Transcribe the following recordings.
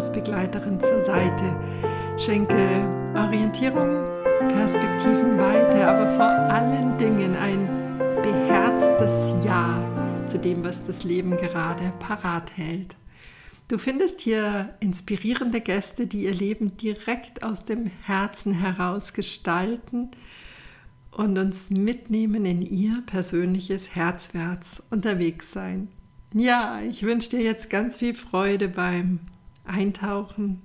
Lebensbegleiterin zur Seite. Schenke Orientierung, Perspektivenweite, aber vor allen Dingen ein beherztes Ja zu dem, was das Leben gerade parat hält. Du findest hier inspirierende Gäste, die ihr Leben direkt aus dem Herzen heraus gestalten und uns mitnehmen in ihr persönliches Herzwärts unterwegs sein. Ja, ich wünsche dir jetzt ganz viel Freude beim Eintauchen,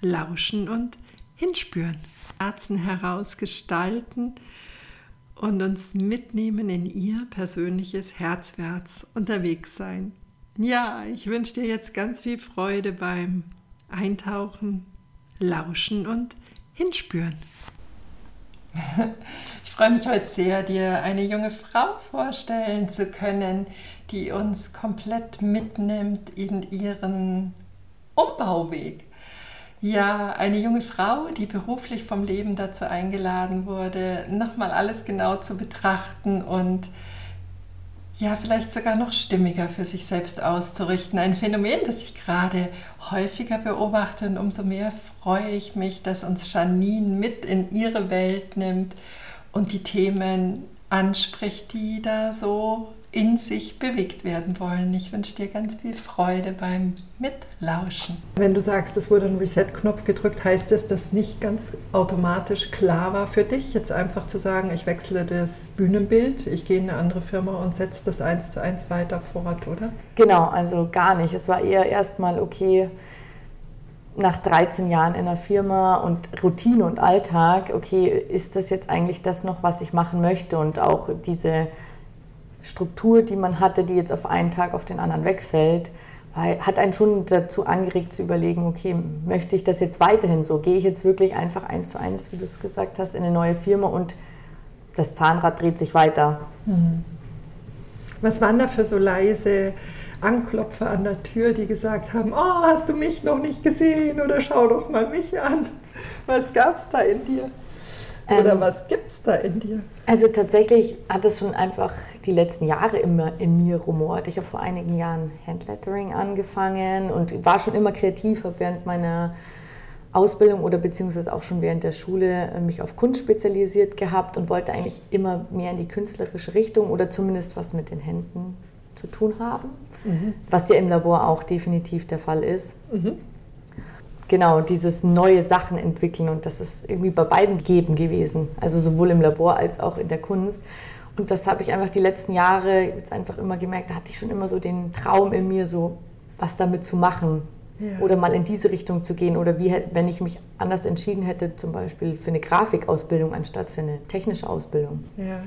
Lauschen und Hinspüren. Herzen heraus gestalten und uns mitnehmen in ihr persönliches Herzwärts unterwegs sein. Ja, ich wünsche dir jetzt ganz viel Freude beim Eintauchen, Lauschen und Hinspüren. Ich freue mich heute sehr, dir eine junge Frau vorstellen zu können, die uns komplett mitnimmt in ihren Umbauweg. Ja, eine junge Frau, die beruflich vom Leben dazu eingeladen wurde, nochmal alles genau zu betrachten und ja, vielleicht sogar noch stimmiger für sich selbst auszurichten. Ein Phänomen, das ich gerade häufiger beobachte und umso mehr freue ich mich, dass uns Janine mit in ihre Welt nimmt und die Themen anspricht, die da so in sich bewegt werden wollen. Ich wünsche dir ganz viel Freude beim Mitlauschen. Wenn du sagst, es wurde ein Reset-Knopf gedrückt, heißt es, dass nicht ganz automatisch klar war für dich, jetzt einfach zu sagen, ich wechsle das Bühnenbild, ich gehe in eine andere Firma und setze das eins zu eins weiter fort, oder? Genau, also gar nicht. Es war eher erstmal okay, nach 13 Jahren in einer Firma und Routine und Alltag, okay, ist das jetzt eigentlich das noch, was ich machen möchte und auch diese Struktur, die man hatte, die jetzt auf einen Tag auf den anderen wegfällt, hat einen schon dazu angeregt zu überlegen, okay, möchte ich das jetzt weiterhin so? Gehe ich jetzt wirklich einfach eins zu eins, wie du es gesagt hast, in eine neue Firma und das Zahnrad dreht sich weiter? Mhm. Was waren da für so leise Anklopfer an der Tür, die gesagt haben, oh, hast du mich noch nicht gesehen oder schau doch mal mich an? Was gab es da in dir? Oder ähm, was gibt es da in dir? Also tatsächlich hat es schon einfach die letzten Jahre immer in mir rumort. Ich habe vor einigen Jahren Handlettering angefangen und war schon immer kreativ, habe während meiner Ausbildung oder beziehungsweise auch schon während der Schule äh, mich auf Kunst spezialisiert gehabt und wollte eigentlich immer mehr in die künstlerische Richtung oder zumindest was mit den Händen zu tun haben, mhm. was ja im Labor auch definitiv der Fall ist. Mhm genau dieses neue Sachen entwickeln und das ist irgendwie bei beiden gegeben gewesen, also sowohl im Labor als auch in der Kunst. Und das habe ich einfach die letzten Jahre jetzt einfach immer gemerkt, da hatte ich schon immer so den Traum in mir, so was damit zu machen ja. oder mal in diese Richtung zu gehen oder wie, wenn ich mich anders entschieden hätte, zum Beispiel für eine Grafikausbildung anstatt für eine technische Ausbildung. Ja.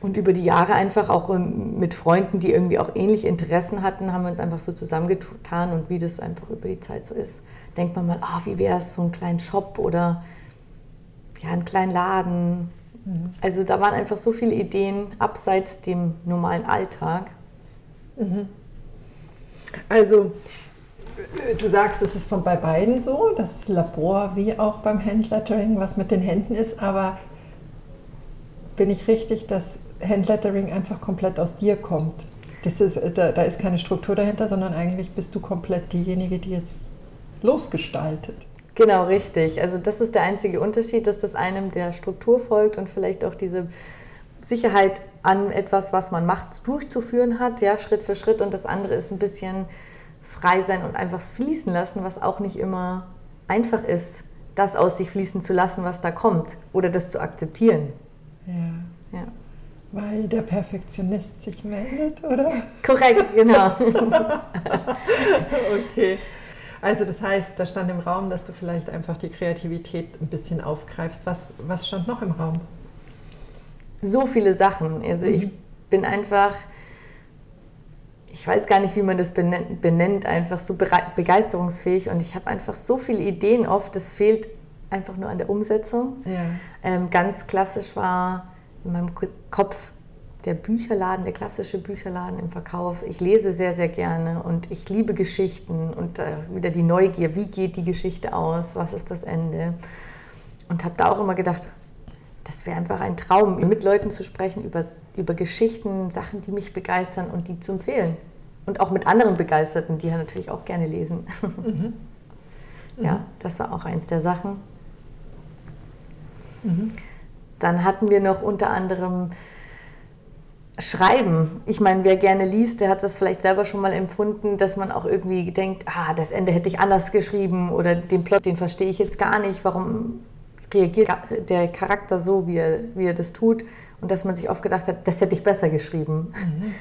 Und über die Jahre einfach auch ähm, mit Freunden, die irgendwie auch ähnliche Interessen hatten, haben wir uns einfach so zusammengetan und wie das einfach über die Zeit so ist denkt man mal, oh, wie wäre es, so einen kleinen Shop oder ja, einen kleinen Laden. Mhm. Also da waren einfach so viele Ideen abseits dem normalen Alltag. Mhm. Also du sagst, es ist von bei beiden so, dass das Labor wie auch beim Handlettering was mit den Händen ist, aber bin ich richtig, dass Handlettering einfach komplett aus dir kommt? Das ist, da, da ist keine Struktur dahinter, sondern eigentlich bist du komplett diejenige, die jetzt losgestaltet. Genau, richtig. Also das ist der einzige Unterschied, dass das einem der Struktur folgt und vielleicht auch diese Sicherheit an etwas, was man macht, durchzuführen hat, ja, Schritt für Schritt. Und das andere ist ein bisschen frei sein und einfach fließen lassen, was auch nicht immer einfach ist, das aus sich fließen zu lassen, was da kommt oder das zu akzeptieren. Ja. ja. Weil der Perfektionist sich meldet, oder? Korrekt, genau. okay. Also das heißt, da stand im Raum, dass du vielleicht einfach die Kreativität ein bisschen aufgreifst. Was, was stand noch im Raum? So viele Sachen. Also mhm. ich bin einfach, ich weiß gar nicht, wie man das benennt, benennt einfach so begeisterungsfähig und ich habe einfach so viele Ideen oft, das fehlt einfach nur an der Umsetzung. Ja. Ähm, ganz klassisch war in meinem Kopf der Bücherladen, der klassische Bücherladen im Verkauf. Ich lese sehr, sehr gerne und ich liebe Geschichten und äh, wieder die Neugier, wie geht die Geschichte aus, was ist das Ende. Und habe da auch immer gedacht, das wäre einfach ein Traum, mit Leuten zu sprechen über, über Geschichten, Sachen, die mich begeistern und die zu empfehlen. und auch mit anderen Begeisterten, die ja natürlich auch gerne lesen. Mhm. ja, mhm. das war auch eins der Sachen. Mhm. Dann hatten wir noch unter anderem Schreiben. Ich meine, wer gerne liest, der hat das vielleicht selber schon mal empfunden, dass man auch irgendwie denkt, ah, das Ende hätte ich anders geschrieben oder den Plot, den verstehe ich jetzt gar nicht. Warum reagiert der Charakter so, wie er, wie er das tut? Und dass man sich oft gedacht hat, das hätte ich besser geschrieben. Mhm.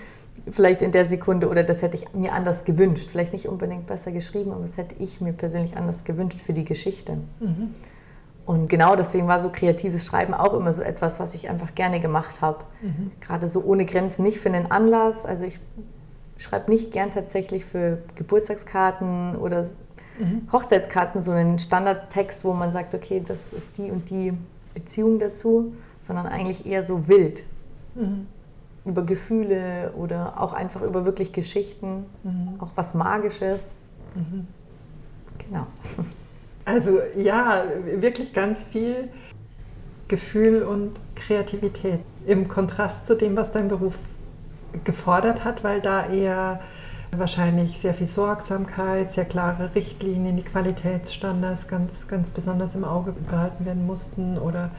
Vielleicht in der Sekunde oder das hätte ich mir anders gewünscht. Vielleicht nicht unbedingt besser geschrieben, aber das hätte ich mir persönlich anders gewünscht für die Geschichte. Mhm. Und genau deswegen war so kreatives Schreiben auch immer so etwas, was ich einfach gerne gemacht habe. Mhm. Gerade so ohne Grenzen, nicht für einen Anlass. Also ich schreibe nicht gern tatsächlich für Geburtstagskarten oder mhm. Hochzeitskarten so einen Standardtext, wo man sagt, okay, das ist die und die Beziehung dazu, sondern eigentlich eher so wild. Mhm. Über Gefühle oder auch einfach über wirklich Geschichten, mhm. auch was Magisches. Mhm. Genau. Also ja, wirklich ganz viel Gefühl und Kreativität im Kontrast zu dem, was dein Beruf gefordert hat, weil da eher wahrscheinlich sehr viel Sorgsamkeit, sehr klare Richtlinien, die Qualitätsstandards ganz, ganz besonders im Auge behalten werden mussten oder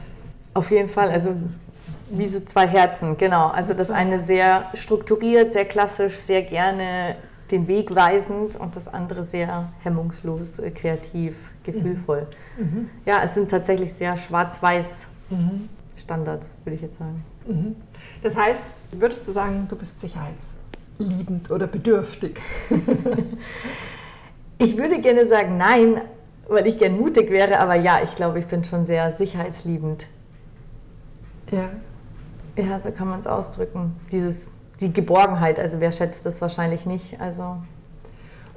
auf jeden Fall, also wie so zwei Herzen, genau. Also das eine sehr strukturiert, sehr klassisch, sehr gerne den Weg weisend und das andere sehr hemmungslos, äh, kreativ, gefühlvoll. Mhm. mhm. Ja, es sind tatsächlich sehr schwarz-weiß mhm. Standards, würde ich jetzt sagen. Mhm. Das heißt, würdest du sagen, du bist sicherheitsliebend oder bedürftig? ich würde gerne sagen, nein, weil ich gern mutig wäre, aber ja, ich glaube, ich bin schon sehr sicherheitsliebend. Ja. Ja, so kann man es ausdrücken. Dieses die Geborgenheit. Also wer schätzt das wahrscheinlich nicht? Also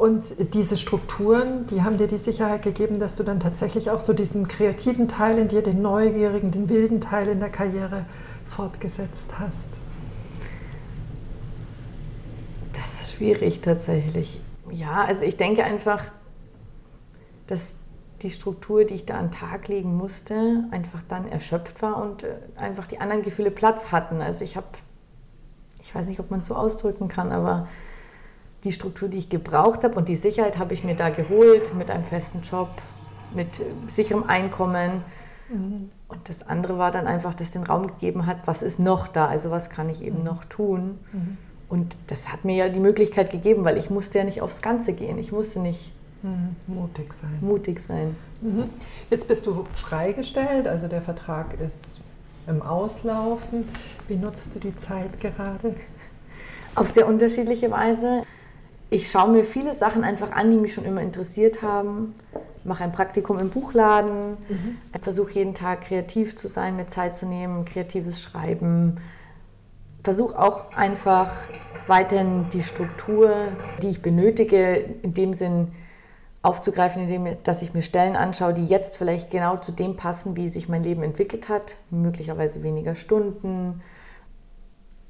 und diese Strukturen, die haben dir die Sicherheit gegeben, dass du dann tatsächlich auch so diesen kreativen Teil in dir, den neugierigen, den wilden Teil in der Karriere fortgesetzt hast. Das ist schwierig tatsächlich. Ja, also ich denke einfach, dass die Struktur, die ich da an den Tag legen musste, einfach dann erschöpft war und äh, einfach die anderen Gefühle Platz hatten. Also ich habe ich weiß nicht, ob man es so ausdrücken kann, aber die Struktur, die ich gebraucht habe und die Sicherheit habe ich mir da geholt mit einem festen Job, mit sicherem Einkommen. Mhm. Und das andere war dann einfach, dass den Raum gegeben hat, was ist noch da, also was kann ich eben mhm. noch tun. Mhm. Und das hat mir ja die Möglichkeit gegeben, weil ich musste ja nicht aufs Ganze gehen. Ich musste nicht mhm. mutig sein. Mutig sein. Mhm. Jetzt bist du freigestellt, also der Vertrag ist im Auslaufen. Wie nutzt du die Zeit gerade? Auf sehr unterschiedliche Weise. Ich schaue mir viele Sachen einfach an, die mich schon immer interessiert haben. Mache ein Praktikum im Buchladen. Mhm. Versuche jeden Tag kreativ zu sein, mir Zeit zu nehmen, kreatives Schreiben. Versuche auch einfach weiterhin die Struktur, die ich benötige, in dem Sinn aufzugreifen, indem dass ich mir Stellen anschaue, die jetzt vielleicht genau zu dem passen, wie sich mein Leben entwickelt hat, möglicherweise weniger Stunden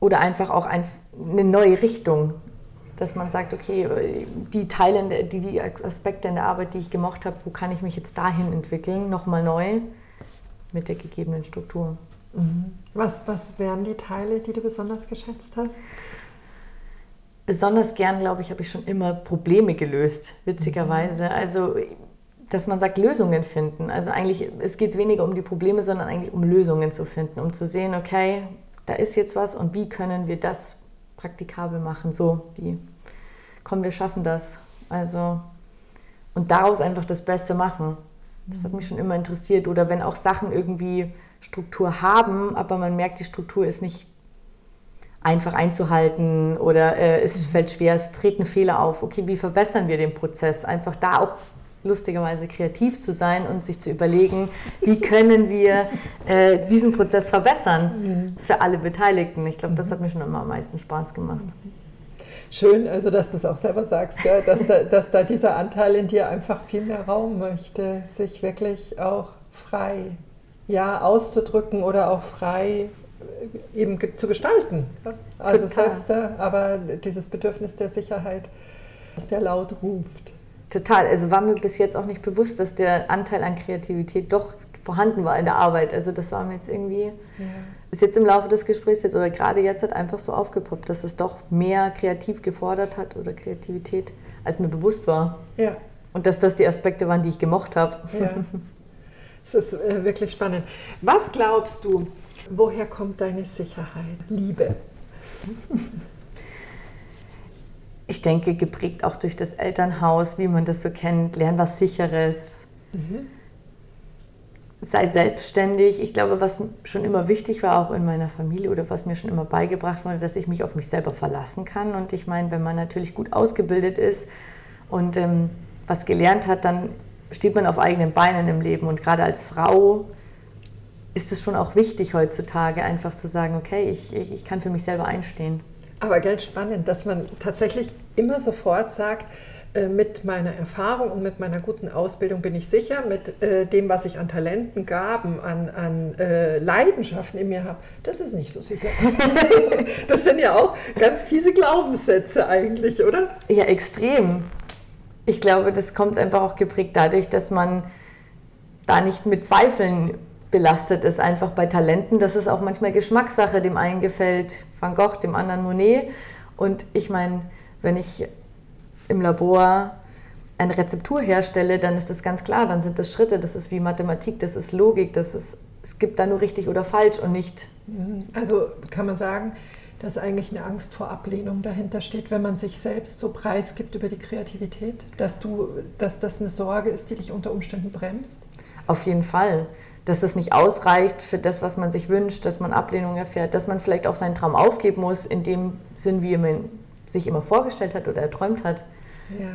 oder einfach auch ein, eine neue Richtung, dass man sagt, okay, die Teile, die, die Aspekte in der Arbeit, die ich gemocht habe, wo kann ich mich jetzt dahin entwickeln, nochmal neu mit der gegebenen Struktur. Mhm. Was, was wären die Teile, die du besonders geschätzt hast? Besonders gern, glaube ich, habe ich schon immer Probleme gelöst, witzigerweise. Mhm. Also, dass man sagt, Lösungen finden. Also eigentlich, es geht weniger um die Probleme, sondern eigentlich um Lösungen zu finden, um zu sehen, okay, da ist jetzt was und wie können wir das praktikabel machen? So, wie, komm, wir schaffen das. Also, und daraus einfach das Beste machen. Das hat mich schon immer interessiert. Oder wenn auch Sachen irgendwie Struktur haben, aber man merkt, die Struktur ist nicht einfach einzuhalten oder äh, es mhm. fällt schwer, es treten Fehler auf. Okay, wie verbessern wir den Prozess? Einfach da auch lustigerweise kreativ zu sein und sich zu überlegen, wie können wir äh, diesen Prozess verbessern mhm. für alle Beteiligten. Ich glaube, das mhm. hat mir schon immer am meisten Spaß gemacht. Schön, also dass du es auch selber sagst, ja, dass, da, dass da dieser Anteil in dir einfach viel mehr Raum möchte, sich wirklich auch frei ja, auszudrücken oder auch frei eben zu gestalten. Also Total. selbst, aber dieses Bedürfnis der Sicherheit, dass der laut ruft. Total. Also war mir bis jetzt auch nicht bewusst, dass der Anteil an Kreativität doch vorhanden war in der Arbeit. Also das war mir jetzt irgendwie ja. ist jetzt im Laufe des Gesprächs jetzt oder gerade jetzt hat einfach so aufgepoppt, dass es doch mehr kreativ gefordert hat oder Kreativität, als mir bewusst war. Ja. Und dass das die Aspekte waren, die ich gemocht habe. Ja. Es ist äh, wirklich spannend. Was glaubst du, woher kommt deine Sicherheit? Liebe. Ich denke, geprägt auch durch das Elternhaus, wie man das so kennt, lernen was Sicheres. Mhm sei selbstständig. Ich glaube, was schon immer wichtig war, auch in meiner Familie oder was mir schon immer beigebracht wurde, dass ich mich auf mich selber verlassen kann. Und ich meine, wenn man natürlich gut ausgebildet ist und ähm, was gelernt hat, dann steht man auf eigenen Beinen im Leben. Und gerade als Frau ist es schon auch wichtig heutzutage, einfach zu sagen, okay, ich, ich, ich kann für mich selber einstehen. Aber ganz spannend, dass man tatsächlich immer sofort sagt, äh, mit meiner Erfahrung und mit meiner guten Ausbildung bin ich sicher, mit äh, dem, was ich an Talenten, Gaben, an, an äh, Leidenschaften in mir habe, das ist nicht so sicher. das sind ja auch ganz fiese Glaubenssätze eigentlich, oder? Ja, extrem. Ich glaube, das kommt einfach auch geprägt dadurch, dass man da nicht mit Zweifeln belastet ist, einfach bei Talenten. Das ist auch manchmal Geschmackssache. Dem einen gefällt Van Gogh, dem anderen Monet. Und ich meine, wenn ich im Labor eine Rezeptur herstelle, dann ist das ganz klar, dann sind das Schritte, das ist wie Mathematik, das ist Logik, das ist, es gibt da nur richtig oder falsch und nicht. Mhm. Also kann man sagen, dass eigentlich eine Angst vor Ablehnung dahinter steht, wenn man sich selbst so preisgibt über die Kreativität, dass, du, dass das eine Sorge ist, die dich unter Umständen bremst? Auf jeden Fall. Dass es nicht ausreicht für das, was man sich wünscht, dass man Ablehnung erfährt, dass man vielleicht auch seinen Traum aufgeben muss, in dem Sinn, wie man sich immer vorgestellt hat oder erträumt hat. Ja.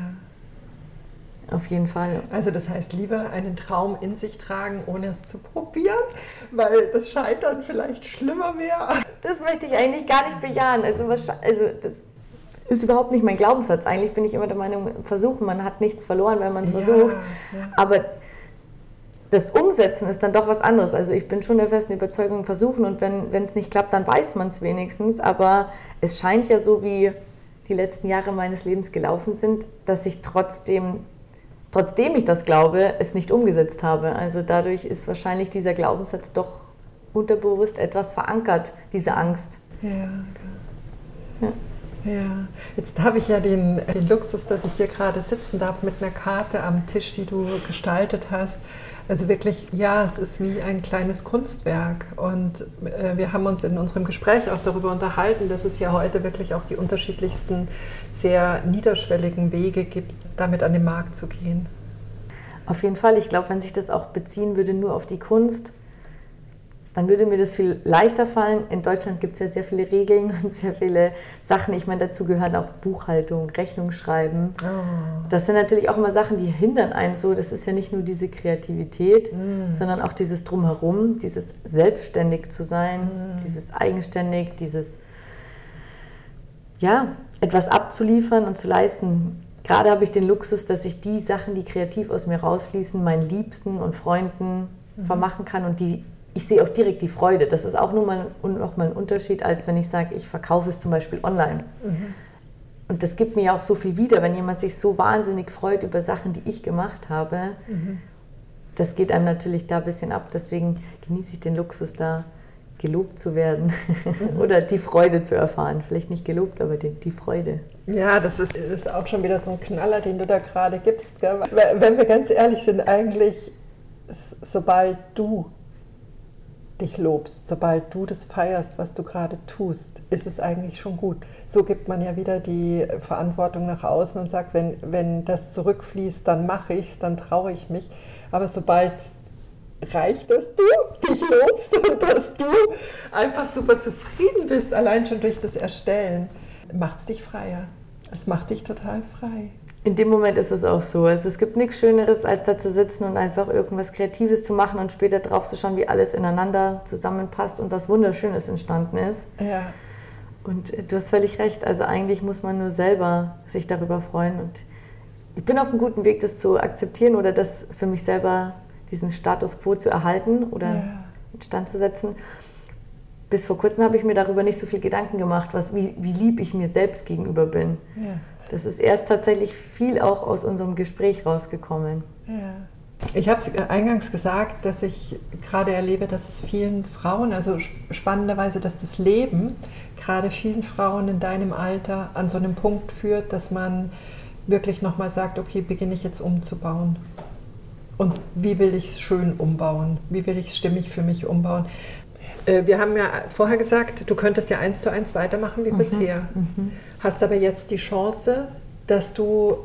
Auf jeden Fall. Also das heißt, lieber einen Traum in sich tragen, ohne es zu probieren, weil das Scheitern vielleicht schlimmer wäre. Das möchte ich eigentlich gar nicht bejahen. Also, also das ist überhaupt nicht mein Glaubenssatz. Eigentlich bin ich immer der Meinung, versuchen, man hat nichts verloren, wenn man es ja, versucht. Ja. Aber das Umsetzen ist dann doch was anderes. Also ich bin schon der festen Überzeugung, versuchen und wenn es nicht klappt, dann weiß man es wenigstens. Aber es scheint ja so wie die letzten Jahre meines Lebens gelaufen sind, dass ich trotzdem, trotzdem ich das glaube, es nicht umgesetzt habe. Also dadurch ist wahrscheinlich dieser Glaubenssatz doch unterbewusst etwas verankert, diese Angst. Ja, ja. Ja, jetzt habe ich ja den, den Luxus, dass ich hier gerade sitzen darf mit einer Karte am Tisch, die du gestaltet hast. Also wirklich, ja, es ist wie ein kleines Kunstwerk. Und äh, wir haben uns in unserem Gespräch auch darüber unterhalten, dass es ja heute wirklich auch die unterschiedlichsten, sehr niederschwelligen Wege gibt, damit an den Markt zu gehen. Auf jeden Fall. Ich glaube, wenn sich das auch beziehen würde nur auf die Kunst, dann würde mir das viel leichter fallen. In Deutschland gibt es ja sehr viele Regeln und sehr viele Sachen. Ich meine, dazu gehören auch Buchhaltung, Rechnung schreiben. Oh. Das sind natürlich auch immer Sachen, die hindern einen so. Das ist ja nicht nur diese Kreativität, mm. sondern auch dieses Drumherum, dieses selbstständig zu sein, mm. dieses eigenständig, dieses, ja, etwas abzuliefern und zu leisten. Gerade habe ich den Luxus, dass ich die Sachen, die kreativ aus mir rausfließen, meinen Liebsten und Freunden mhm. vermachen kann und die ich sehe auch direkt die Freude. Das ist auch nur mal, noch mal ein Unterschied, als wenn ich sage, ich verkaufe es zum Beispiel online. Mhm. Und das gibt mir auch so viel wieder, wenn jemand sich so wahnsinnig freut über Sachen, die ich gemacht habe. Mhm. Das geht einem natürlich da ein bisschen ab. Deswegen genieße ich den Luxus, da gelobt zu werden mhm. oder die Freude zu erfahren. Vielleicht nicht gelobt, aber die, die Freude. Ja, das ist, ist, auch schon wieder so ein Knaller, den du da gerade gibst. Gell? Wenn wir ganz ehrlich sind, eigentlich, sobald du dich lobst, sobald du das feierst, was du gerade tust, ist es eigentlich schon gut. So gibt man ja wieder die Verantwortung nach außen und sagt, wenn, wenn das zurückfließt, dann mache ich es, dann traue ich mich. Aber sobald reicht, dass du dich lobst und dass du einfach super zufrieden bist, allein schon durch das Erstellen, macht es dich freier. Es macht dich total frei. In dem Moment ist es auch so. Also es gibt nichts Schöneres, als da zu sitzen und einfach irgendwas Kreatives zu machen und später drauf zu schauen, wie alles ineinander zusammenpasst und was Wunderschönes entstanden ist. Ja. Und äh, du hast völlig recht. Also eigentlich muss man nur selber sich darüber freuen. Und ich bin auf einem guten Weg, das zu akzeptieren oder das für mich selber, diesen Status quo zu erhalten oder ja. in Stand zu setzen. Bis vor kurzem habe ich mir darüber nicht so viel Gedanken gemacht, was, wie, wie lieb ich mir selbst gegenüber bin. Ja. Das ist erst tatsächlich viel auch aus unserem Gespräch rausgekommen. Ja. Ich habe es eingangs gesagt, dass ich gerade erlebe, dass es vielen Frauen, also spannenderweise, dass das Leben gerade vielen Frauen in deinem Alter an so einem Punkt führt, dass man wirklich nochmal sagt, okay, beginne ich jetzt umzubauen. Und wie will ich es schön umbauen? Wie will ich es stimmig für mich umbauen? Äh, wir haben ja vorher gesagt, du könntest ja eins zu eins weitermachen wie mhm. bisher. Mhm. Hast aber jetzt die Chance, dass du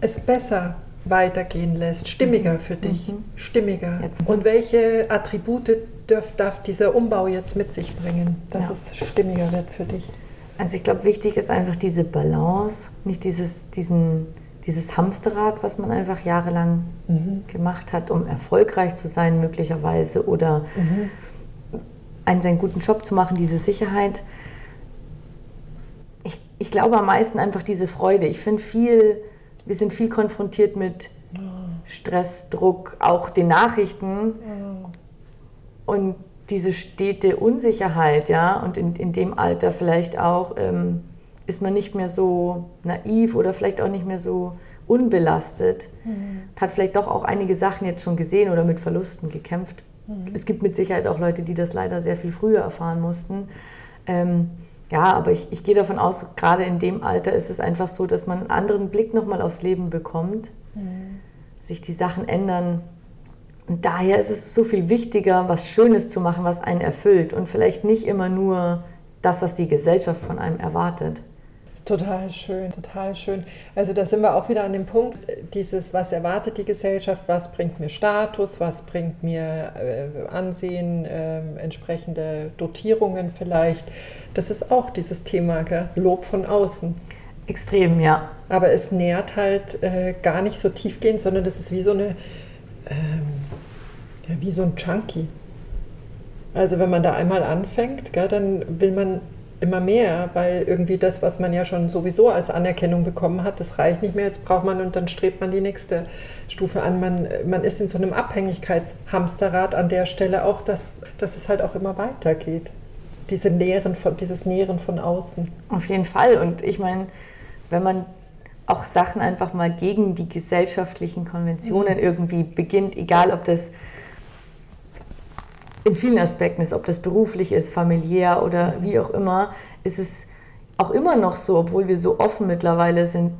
es besser weitergehen lässt, stimmiger mhm. für dich, mhm. stimmiger. Jetzt. Und welche Attribute darf, darf, dieser Umbau jetzt mit sich bringen, dass ja. es stimmiger wird für dich? Also ich glaube, wichtig ist einfach diese Balance, nicht dieses, diesen, dieses Hamsterrad, was man einfach jahrelang mhm. gemacht hat, um erfolgreich zu sein möglicherweise oder. Einen seinen guten Job zu machen, diese Sicherheit. Ich, ich glaube am meisten einfach diese Freude. Ich finde viel wir sind viel konfrontiert mit Stress, Druck, auch den Nachrichten und diese stete Unsicherheit, ja, und in, in dem Alter vielleicht auch ähm, ist man nicht mehr so naiv oder vielleicht auch nicht mehr so unbelastet, mhm. hat vielleicht doch auch einige Sachen jetzt schon gesehen oder mit Verlusten gekämpft. Mhm. Es gibt mit Sicherheit auch Leute, die das leider sehr viel früher erfahren mussten. Ähm, ja, aber ich, ich gehe davon aus, gerade in dem Alter ist es einfach so, dass man einen anderen Blick nochmal aufs Leben bekommt, mhm. sich die Sachen ändern. Und daher ist es so viel wichtiger, was Schönes zu machen, was einen erfüllt und vielleicht nicht immer nur das, was die Gesellschaft von einem erwartet. Total schön, total schön. Also da sind wir auch wieder an dem Punkt, dieses, was erwartet die Gesellschaft, was bringt mir Status, was bringt mir äh, Ansehen, äh, entsprechende Dotierungen vielleicht. Das ist auch dieses Thema, gell? Lob von außen. Extrem, ja. Aber es nährt halt äh, gar nicht so tiefgehend, sondern das ist wie so eine, ähm, wie so ein Chunky. Also wenn man da einmal anfängt, gell, dann will man immer mehr, weil irgendwie das, was man ja schon sowieso als Anerkennung bekommen hat, das reicht nicht mehr. Jetzt braucht man und dann strebt man die nächste Stufe an. Man, man ist in so einem Abhängigkeitshamsterrad an der Stelle auch, dass, dass es halt auch immer weitergeht. Diese Nähren von, dieses Nähren von außen. Auf jeden Fall. Und ich meine, wenn man auch Sachen einfach mal gegen die gesellschaftlichen Konventionen mhm. irgendwie beginnt, egal ob das in vielen Aspekten ist, ob das beruflich ist, familiär oder wie auch immer, ist es auch immer noch so, obwohl wir so offen mittlerweile sind,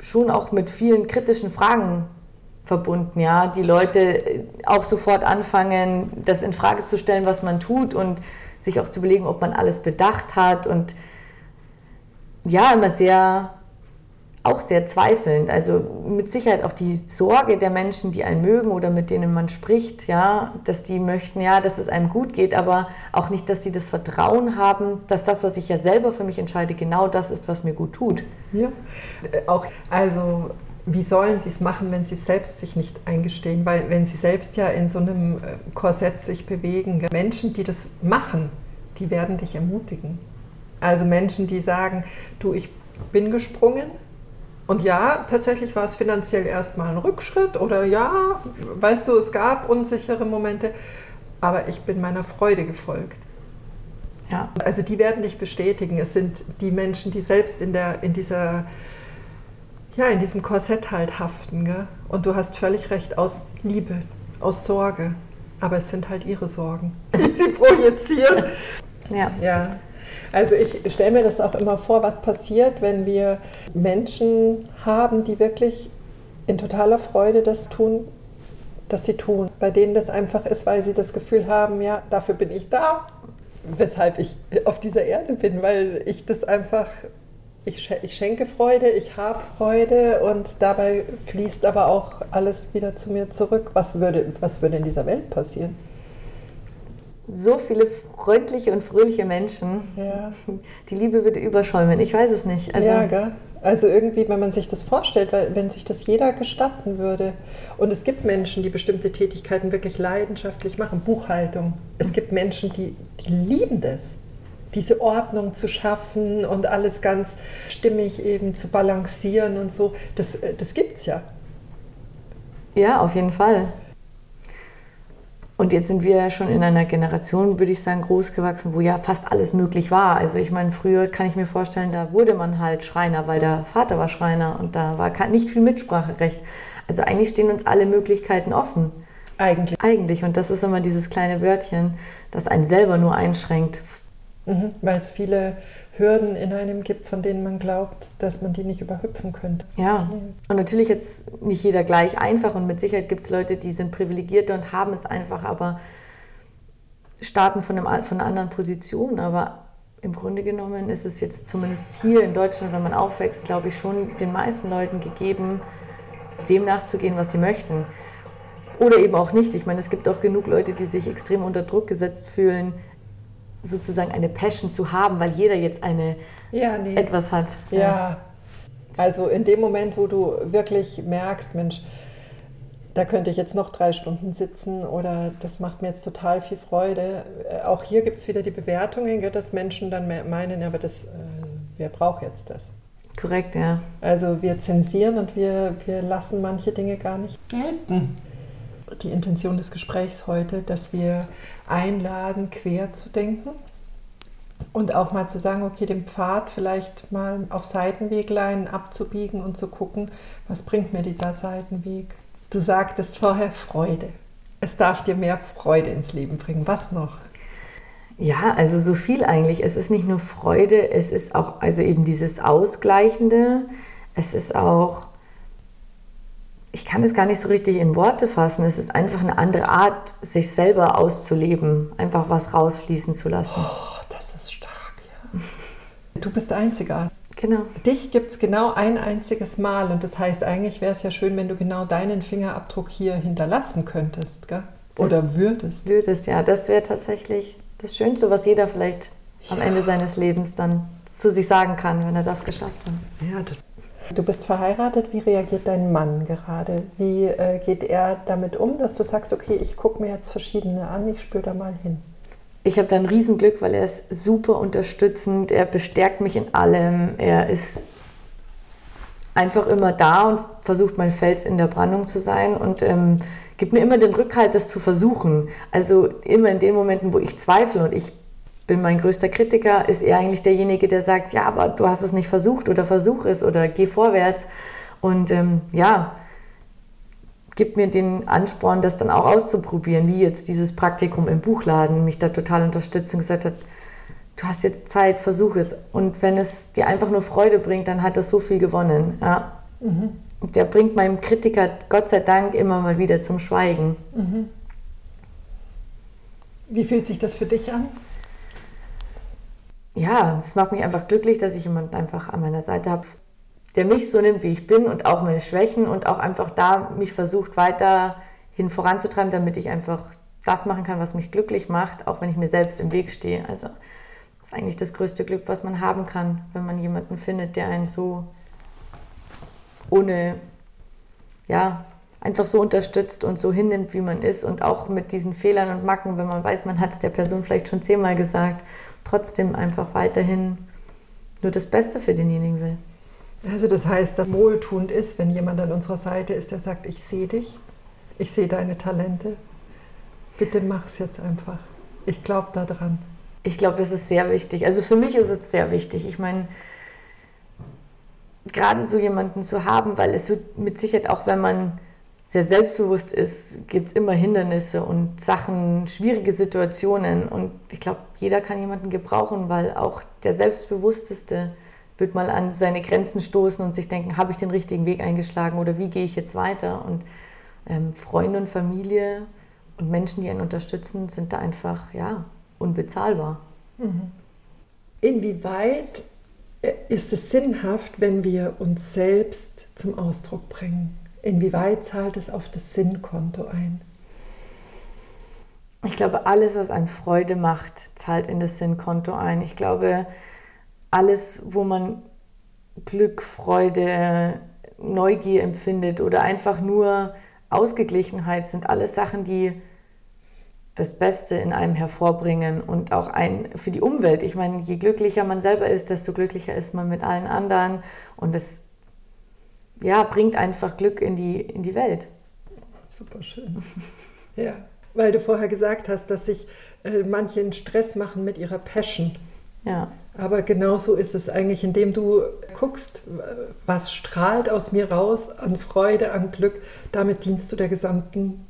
schon auch mit vielen kritischen Fragen verbunden, ja, die Leute auch sofort anfangen, das in Frage zu stellen, was man tut und sich auch zu überlegen, ob man alles bedacht hat und ja, immer sehr auch sehr zweifelnd. Also mit Sicherheit auch die Sorge der Menschen, die einen mögen oder mit denen man spricht, ja, dass die möchten, ja, dass es einem gut geht, aber auch nicht, dass die das Vertrauen haben, dass das, was ich ja selber für mich entscheide, genau das ist, was mir gut tut. Ja, äh, auch, also wie sollen sie es machen, wenn sie selbst sich nicht eingestehen? Weil wenn sie selbst ja in so einem äh, Korsett sich bewegen, Menschen, die das machen, die werden dich ermutigen. Also Menschen, die sagen, du, ich bin gesprungen, und ja, tatsächlich war es finanziell erstmal ein Rückschritt oder ja, weißt du, es gab unsichere Momente, aber ich bin meiner Freude gefolgt. Ja. Also die werden dich bestätigen. Es sind die Menschen, die selbst in, der, in, dieser, ja, in diesem Korsett halt haften. Gell? Und du hast völlig recht, aus Liebe, aus Sorge. Aber es sind halt ihre Sorgen, die sie projizieren. Ja. ja. Also ich stelle mir das auch immer vor, was passiert, wenn wir Menschen haben, die wirklich in totaler Freude das tun, das sie tun, bei denen das einfach ist, weil sie das Gefühl haben, ja, dafür bin ich da, weshalb ich auf dieser Erde bin, weil ich das einfach, ich, schenke Freude, ich habe Freude und dabei fließt aber auch alles wieder zu mir zurück. Was würde, was würde in dieser Welt passieren? So viele freundliche und fröhliche Menschen. Ja. Die Liebe würde überschäumen. Ich weiß es nicht. Also, ja, gell? Also irgendwie, wenn man sich das vorstellt, weil wenn sich das jeder gestatten würde. Und es gibt Menschen, die bestimmte Tätigkeiten wirklich leidenschaftlich machen. Buchhaltung. Es gibt Menschen, die, die lieben das. Diese Ordnung zu schaffen und alles ganz stimmig eben zu balancieren und so. Das, das es ja. Ja, auf jeden Fall. Und jetzt sind wir schon in einer Generation, würde ich sagen, großgewachsen, wo ja fast alles möglich war. Also ich meine, früher kann ich mir vorstellen, da wurde man halt Schreiner, weil der Vater war Schreiner und da war nicht viel Mitspracherecht. Also eigentlich stehen uns alle Möglichkeiten offen. Eigentlich. Eigentlich. Und das ist immer dieses kleine Wörtchen, das einen selber nur einschränkt. Mhm, Weil es viele Hürden in einem gibt, von denen man glaubt, dass man die nicht überhüpfen könnte. Ja. Und natürlich jetzt nicht jeder gleich einfach und mit Sicherheit gibt es Leute, die sind privilegierter und haben es einfach, aber starten von, einem, von einer anderen Position. Aber im Grunde genommen ist es jetzt zumindest hier in Deutschland, wenn man aufwächst, glaube ich, schon den meisten Leuten gegeben, dem nachzugehen, was sie möchten. Oder eben auch nicht. Ich meine, es gibt auch genug Leute, die sich extrem unter Druck gesetzt fühlen, sozusagen eine Passion zu haben, weil jeder jetzt eine Ja, nee. etwas hat. Ja. Also in dem Moment, wo du wirklich merkst, Mensch, da könnte ich jetzt noch drei Stunden sitzen oder das macht mir jetzt total viel Freude. Äh, Auch hier gibt es wieder die Bewertungen, dass Menschen dann me- meinen, aber das, äh, wer braucht jetzt das? Korrekt, ja. Also wir zensieren und wir, wir lassen manche Dinge gar nicht gelten. Die Intention des Gesprächs heute, dass wir einladen, quer zu denken und auch mal zu sagen, okay, den Pfad vielleicht mal auf Seitenweglein abzubiegen und zu gucken, was bringt mir dieser Seitenweg. Du sagtest vorher Freude. Es darf dir mehr Freude ins Leben bringen. Was noch? Ja, also so viel eigentlich. Es ist nicht nur Freude, es ist auch, also eben dieses Ausgleichende, es ist auch, ich kann es gar nicht so richtig in Worte fassen, es ist einfach eine andere Art, sich selber auszuleben, einfach was rausfließen zu lassen. Oh, das ist stark, ja. Du bist einzigartig. Genau. Dich gibt es genau ein einziges Mal und das heißt, eigentlich wäre es ja schön, wenn du genau deinen Fingerabdruck hier hinterlassen könntest, gell? Oder würdest. Würdest, ja, das wäre tatsächlich das Schönste, was jeder vielleicht am Ja. Ende seines Lebens dann zu sich sagen kann, wenn er das geschafft hat. Ja, du, du bist verheiratet. Wie reagiert dein Mann gerade? Wie äh, geht er damit um, dass du sagst, okay, ich gucke mir jetzt verschiedene an, ich spüre da mal hin? Ich habe da ein Riesenglück, weil er ist super unterstützend, er bestärkt mich in allem, er ist einfach immer da und versucht mein Fels in der Brandung zu sein und ähm, gibt mir immer den Rückhalt, das zu versuchen. Also immer in den Momenten, wo ich zweifle und ich bin mein größter Kritiker, ist er eigentlich derjenige, der sagt, ja, aber du hast es nicht versucht oder versuch es oder geh vorwärts. Und ähm, ja, gibt mir den Ansporn, das dann auch auszuprobieren, wie jetzt dieses Praktikum im Buchladen mich da total unterstützt und gesagt hat, du hast jetzt Zeit, versuch es. Und wenn es dir einfach nur Freude bringt, dann hat das so viel gewonnen. Ja. Und der bringt meinem Kritiker Gott sei Dank immer mal wieder zum Schweigen. Wie fühlt sich das für dich an? Ja, es macht mich einfach glücklich, dass ich jemanden einfach an meiner Seite habe, der mich so nimmt, wie ich bin und auch meine Schwächen und auch einfach da mich versucht weiterhin voranzutreiben, damit ich einfach das machen kann, was mich glücklich macht, auch wenn ich mir selbst im Weg stehe. Also das ist eigentlich das größte Glück, was man haben kann, wenn man jemanden findet, der einen so ohne, ja, einfach so unterstützt und so hinnimmt, wie man ist und auch mit diesen Fehlern und Macken, wenn man weiß, man hat es der Person vielleicht schon zehnmal gesagt, trotzdem einfach weiterhin nur das Beste für denjenigen will. Also das heißt, dass wohltuend ist, wenn jemand an unserer Seite ist, der sagt, ich sehe dich, ich sehe deine Talente, bitte mach's jetzt einfach. Ich glaube daran. Ich glaube, das ist sehr wichtig. Also für mich ist es sehr wichtig. Ich meine, gerade so jemanden zu haben, weil es wird mit Sicherheit, auch wenn man sehr selbstbewusst ist, gibt es immer Hindernisse und Sachen, schwierige Situationen. Und ich glaube, jeder kann jemanden gebrauchen, weil auch der Selbstbewussteste wird mal an seine Grenzen stoßen und sich denken, habe ich den richtigen Weg eingeschlagen oder wie gehe ich jetzt weiter? Und ähm, Freunde und Familie und Menschen, die einen unterstützen, sind da einfach, ja, unbezahlbar. Inwieweit äh, ist es sinnhaft, wenn wir uns selbst zum Ausdruck bringen? Inwieweit zahlt es auf das Sinnkonto ein? Ich glaube, alles, was einem Freude macht, zahlt in das Sinnkonto ein. Ich glaube, alles, wo man Glück, Freude, Neugier empfindet oder einfach nur Ausgeglichenheit, sind alles Sachen, die das Beste in einem hervorbringen und auch ein für die Umwelt. Ich meine, je glücklicher man selber ist, desto glücklicher ist man mit allen anderen und es ja, bringt einfach Glück in die, in die Welt. Super schön. Ja, weil du vorher gesagt hast, dass sich äh, manche einen Stress machen mit ihrer Passion. Ja. Aber genauso ist es eigentlich, indem du guckst, was strahlt aus mir raus an Freude, an Glück, damit dienst du der gesamten,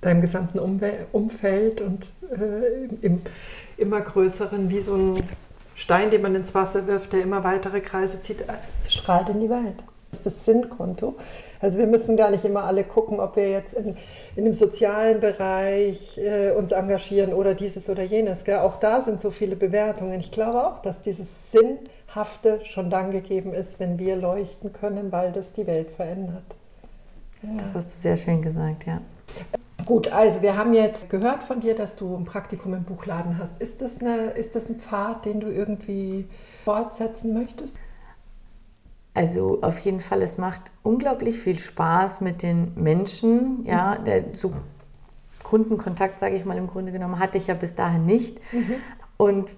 deinem gesamten Umfeld und äh, im immer größeren, wie so ein Stein, den man ins Wasser wirft, der immer weitere Kreise zieht, es strahlt in die Welt. Das ist das Sinnkonto. Also wir müssen gar nicht immer alle gucken, ob wir jetzt in, in dem sozialen Bereich äh, uns engagieren oder dieses oder jenes. Gell? Auch da sind so viele Bewertungen. Ich glaube auch, dass dieses Sinnhafte schon dann gegeben ist, wenn wir leuchten können, weil das die Welt verändert. Ja. Das hast du sehr schön gesagt, ja. Gut, also wir haben jetzt gehört von dir, dass du ein Praktikum im Buchladen hast. Ist das, eine, ist das ein Pfad, den du irgendwie fortsetzen möchtest? Also auf jeden Fall, es macht unglaublich viel Spaß mit den Menschen. Ja, der, so Kundenkontakt, sage ich mal, im Grunde genommen hatte ich ja bis dahin nicht. Mhm. Und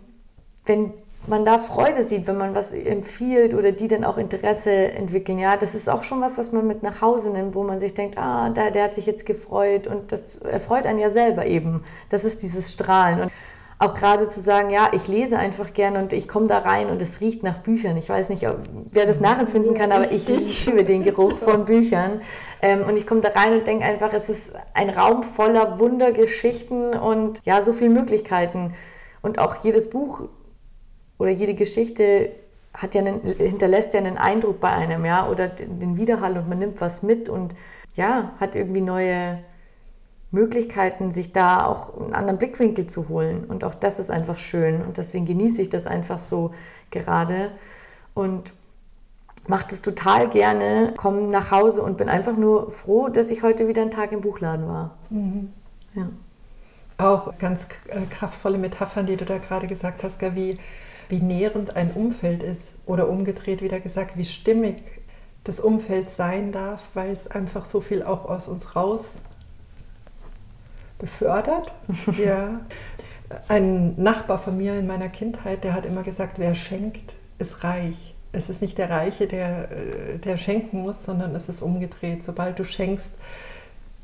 wenn man da Freude sieht, wenn man was empfiehlt oder die dann auch Interesse entwickeln. Ja, das ist auch schon was, was man mit nach Hause nimmt, wo man sich denkt, ah, der, der hat sich jetzt gefreut und das erfreut einen ja selber eben. Das ist dieses Strahlen. Und auch gerade zu sagen, ja, ich lese einfach gerne und ich komme da rein und es riecht nach Büchern. Ich weiß nicht, ob, wer das nachempfinden kann, aber ich liebe den Geruch von Büchern. Ähm, und ich komme da rein und denke einfach, es ist ein Raum voller Wundergeschichten und ja, so viele Möglichkeiten. Und auch jedes Buch oder jede Geschichte hat ja einen, hinterlässt ja einen Eindruck bei einem, ja, oder den Widerhall und man nimmt was mit und ja, hat irgendwie neue Möglichkeiten, sich da auch einen anderen Blickwinkel zu holen. Und auch das ist einfach schön. Und deswegen genieße ich das einfach so gerade und mache das total gerne, komme nach Hause und bin einfach nur froh, dass ich heute wieder einen Tag im Buchladen war. Mhm. Ja. Auch ganz äh, kraftvolle Metaphern, die du da gerade gesagt hast, wie, wie nährend ein Umfeld ist. Oder umgedreht wieder gesagt, wie stimmig das Umfeld sein darf, weil es einfach so viel auch aus uns raus befördert. ja. Ein Nachbar von mir in meiner Kindheit, der hat immer gesagt, wer schenkt, ist reich. Es ist nicht der Reiche, der, äh, der schenken muss, sondern es ist umgedreht. Sobald du schenkst,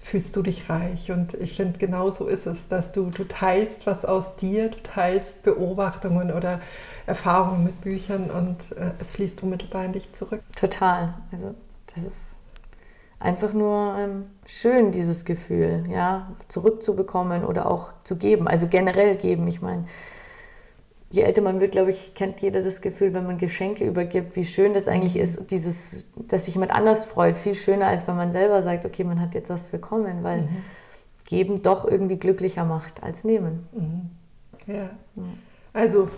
fühlst du dich reich. Und ich finde, genau so ist es, dass du, du teilst was aus dir, du teilst Beobachtungen oder Erfahrungen mit Büchern und äh, es fließt unmittelbar in dich zurück. Total. Also das ist einfach nur ähm, schön, dieses Gefühl, ja, zurückzubekommen oder auch zu geben. Also generell geben. Ich meine, je älter man wird, glaube ich, kennt jeder das Gefühl, wenn man Geschenke übergibt, wie schön das eigentlich ist, dieses, dass sich jemand anders freut. Viel schöner, als wenn man selber sagt, okay, man hat jetzt was bekommen, weil mhm. geben doch irgendwie glücklicher macht als nehmen. Mhm. Ja. ja. Also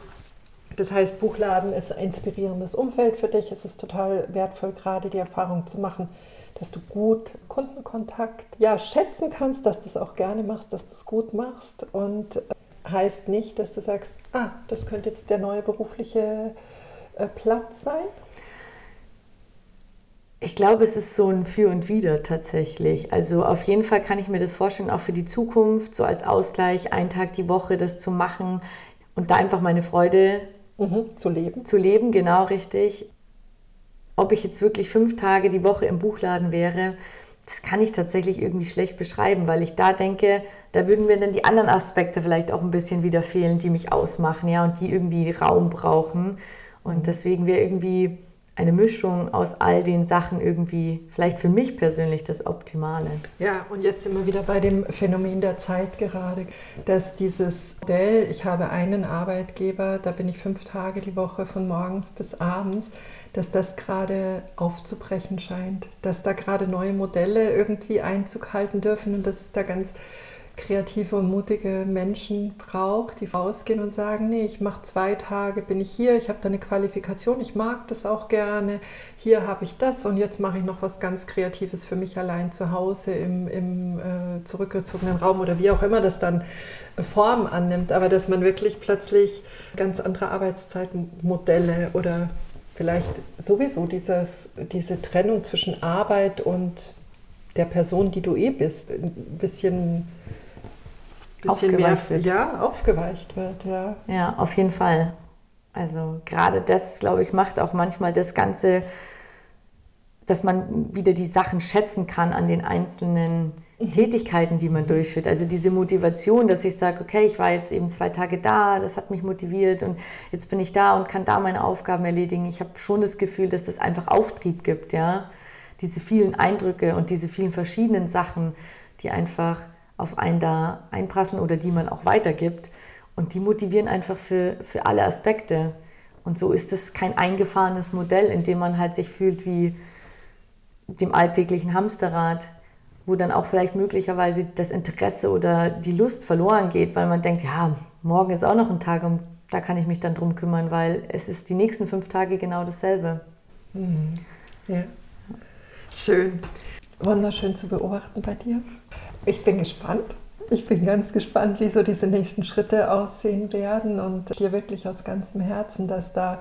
das heißt, Buchladen ist ein inspirierendes Umfeld für dich. Es ist total wertvoll, gerade die Erfahrung zu machen, dass du gut Kundenkontakt ja, schätzen kannst, dass du es auch gerne machst, dass du es gut machst und äh, heißt nicht, dass du sagst, ah, das könnte jetzt der neue berufliche äh, Platz sein. Ich glaube, es ist so ein Für und Wider tatsächlich. Also auf jeden Fall kann ich mir das vorstellen, auch für die Zukunft, so als Ausgleich, einen Tag die Woche das zu machen und da einfach meine Freude mhm, zu leben. Zu leben, genau richtig ob ich jetzt wirklich fünf Tage die Woche im Buchladen wäre, das kann ich tatsächlich irgendwie schlecht beschreiben, weil ich da denke, da würden mir dann die anderen Aspekte vielleicht auch ein bisschen wieder fehlen, die mich ausmachen, ja, und die irgendwie Raum brauchen. Und deswegen wäre irgendwie eine Mischung aus all den Sachen irgendwie vielleicht für mich persönlich das Optimale. Ja, und jetzt sind wir wieder bei dem Phänomen der Zeit gerade, dass dieses Modell, ich habe einen Arbeitgeber, da bin ich fünf Tage die Woche von morgens bis abends, dass das gerade aufzubrechen scheint, dass da gerade neue Modelle irgendwie Einzug halten dürfen und dass es da ganz kreative und mutige Menschen braucht, die rausgehen und sagen, nee, ich mache zwei Tage, bin ich hier, ich habe da eine Qualifikation, ich mag das auch gerne, hier habe ich das und jetzt mache ich noch was ganz Kreatives für mich allein zu Hause im, im äh, zurückgezogenen Raum oder wie auch immer das dann Form annimmt, aber dass man wirklich plötzlich ganz andere Arbeitszeitmodelle oder vielleicht sowieso dieses, diese Trennung zwischen Arbeit und der Person, die du eh bist, ein bisschen, bisschen aufgeweicht mehr, wird. Ja, aufgeweicht wird. Ja. ja, auf jeden Fall. Also gerade das, glaube ich, macht auch manchmal das Ganze, dass man wieder die Sachen schätzen kann an den einzelnen mhm. Tätigkeiten, die man durchführt. Also diese Motivation, dass ich sage, okay, ich war jetzt eben zwei Tage da, das hat mich motiviert und jetzt bin ich da und kann da meine Aufgaben erledigen. Ich habe schon das Gefühl, dass das einfach Auftrieb gibt, ja. Diese vielen Eindrücke und diese vielen verschiedenen Sachen, die einfach auf einen da einprasseln oder die man auch weitergibt. Und die motivieren einfach für, für alle Aspekte. Und so ist es kein eingefahrenes Modell, in dem man halt sich fühlt wie dem alltäglichen Hamsterrad, wo dann auch vielleicht möglicherweise das Interesse oder die Lust verloren geht, weil man denkt, ja, morgen ist auch noch ein Tag und da kann ich mich dann drum kümmern, weil es ist die nächsten fünf Tage genau dasselbe. Mhm. Ja. Schön. Wunderschön zu beobachten bei dir. Ich bin gespannt. Ich bin ganz gespannt, wie so diese nächsten Schritte aussehen werden und dir wirklich aus ganzem Herzen, dass da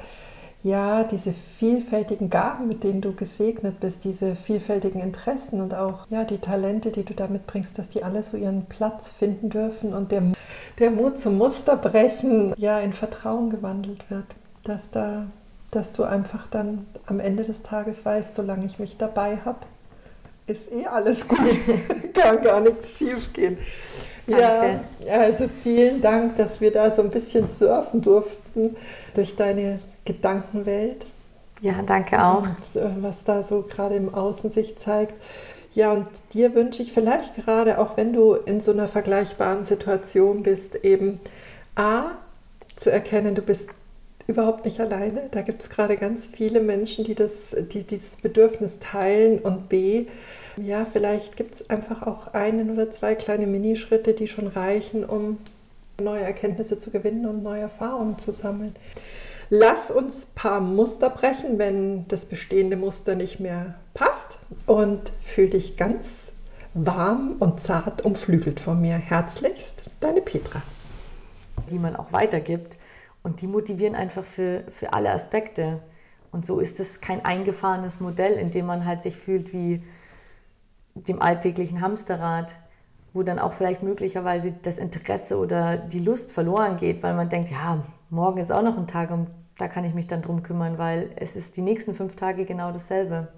ja, diese vielfältigen Gaben, mit denen du gesegnet bist, diese vielfältigen Interessen und auch ja, die Talente, die du da mitbringst, dass die alle so ihren Platz finden dürfen und der, der Mut zum Musterbrechen ja in Vertrauen gewandelt wird, dass da dass du einfach dann am Ende des Tages weißt, solange ich mich dabei habe, ist eh alles gut, kann gar nichts schief gehen. Ja, also vielen Dank, dass wir da so ein bisschen surfen durften durch deine Gedankenwelt. Ja, danke auch. Was da so gerade im Außen sich zeigt. Ja, und dir wünsche ich vielleicht gerade, auch wenn du in so einer vergleichbaren Situation bist, eben A, zu erkennen, du bist überhaupt nicht alleine. Da gibt es gerade ganz viele Menschen, die, das, die dieses Bedürfnis teilen. Und B, ja, vielleicht gibt es einfach auch einen oder zwei kleine Minischritte, die schon reichen, um neue Erkenntnisse zu gewinnen und neue Erfahrungen zu sammeln. Lass uns ein paar Muster brechen, wenn das bestehende Muster nicht mehr passt und fühl dich ganz warm und zart umflügelt von mir. Herzlichst, deine Petra. Die man auch weitergibt und die motivieren einfach für, für alle Aspekte. Und so ist es kein eingefahrenes Modell, in dem man halt sich fühlt wie dem alltäglichen Hamsterrad, wo dann auch vielleicht möglicherweise das Interesse oder die Lust verloren geht, weil man denkt, ja, morgen ist auch noch ein Tag und da kann ich mich dann drum kümmern, weil es ist die nächsten fünf Tage genau dasselbe.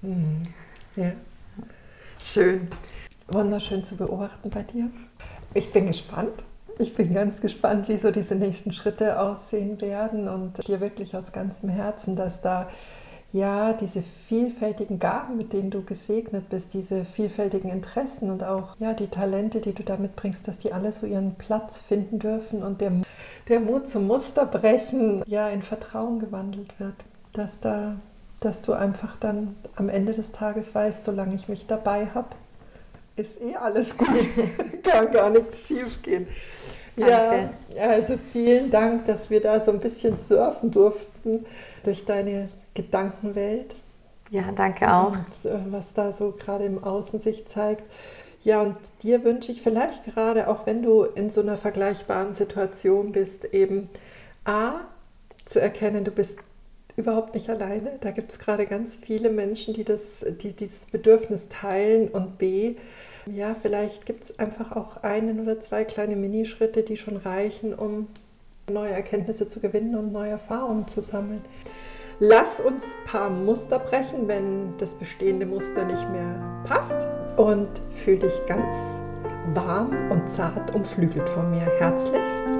Mhm. Ja. Schön. Wunderschön zu beobachten bei dir. Ich bin gespannt. Ich bin ganz gespannt, wie so diese nächsten Schritte aussehen werden und dir wirklich aus ganzem Herzen, dass da ja, diese vielfältigen Gaben, mit denen du gesegnet bist, diese vielfältigen Interessen und auch ja, die Talente, die du da mitbringst, dass die alle so ihren Platz finden dürfen und der, der Mut zum Musterbrechen ja in Vertrauen gewandelt wird. Dass, da, dass du einfach dann am Ende des Tages weißt, solange ich mich dabei habe, ist eh alles gut, kann gar nichts schief gehen. Ja, also vielen Dank, dass wir da so ein bisschen surfen durften durch deine Gedankenwelt. Ja, danke auch. Und, äh, was da so gerade im Außen sich zeigt. Ja, und dir wünsche ich vielleicht gerade, auch wenn du in so einer vergleichbaren Situation bist, eben A, zu erkennen, du bist überhaupt nicht alleine. Da gibt es gerade ganz viele Menschen, die, das, die dieses Bedürfnis teilen. Und B, ja, vielleicht gibt es einfach auch einen oder zwei kleine Minischritte, die schon reichen, um neue Erkenntnisse zu gewinnen und neue Erfahrungen zu sammeln. Lass uns ein paar Muster brechen, wenn das bestehende Muster nicht mehr passt. Und fühl dich ganz warm und zart umflügelt von mir. Herzlichst,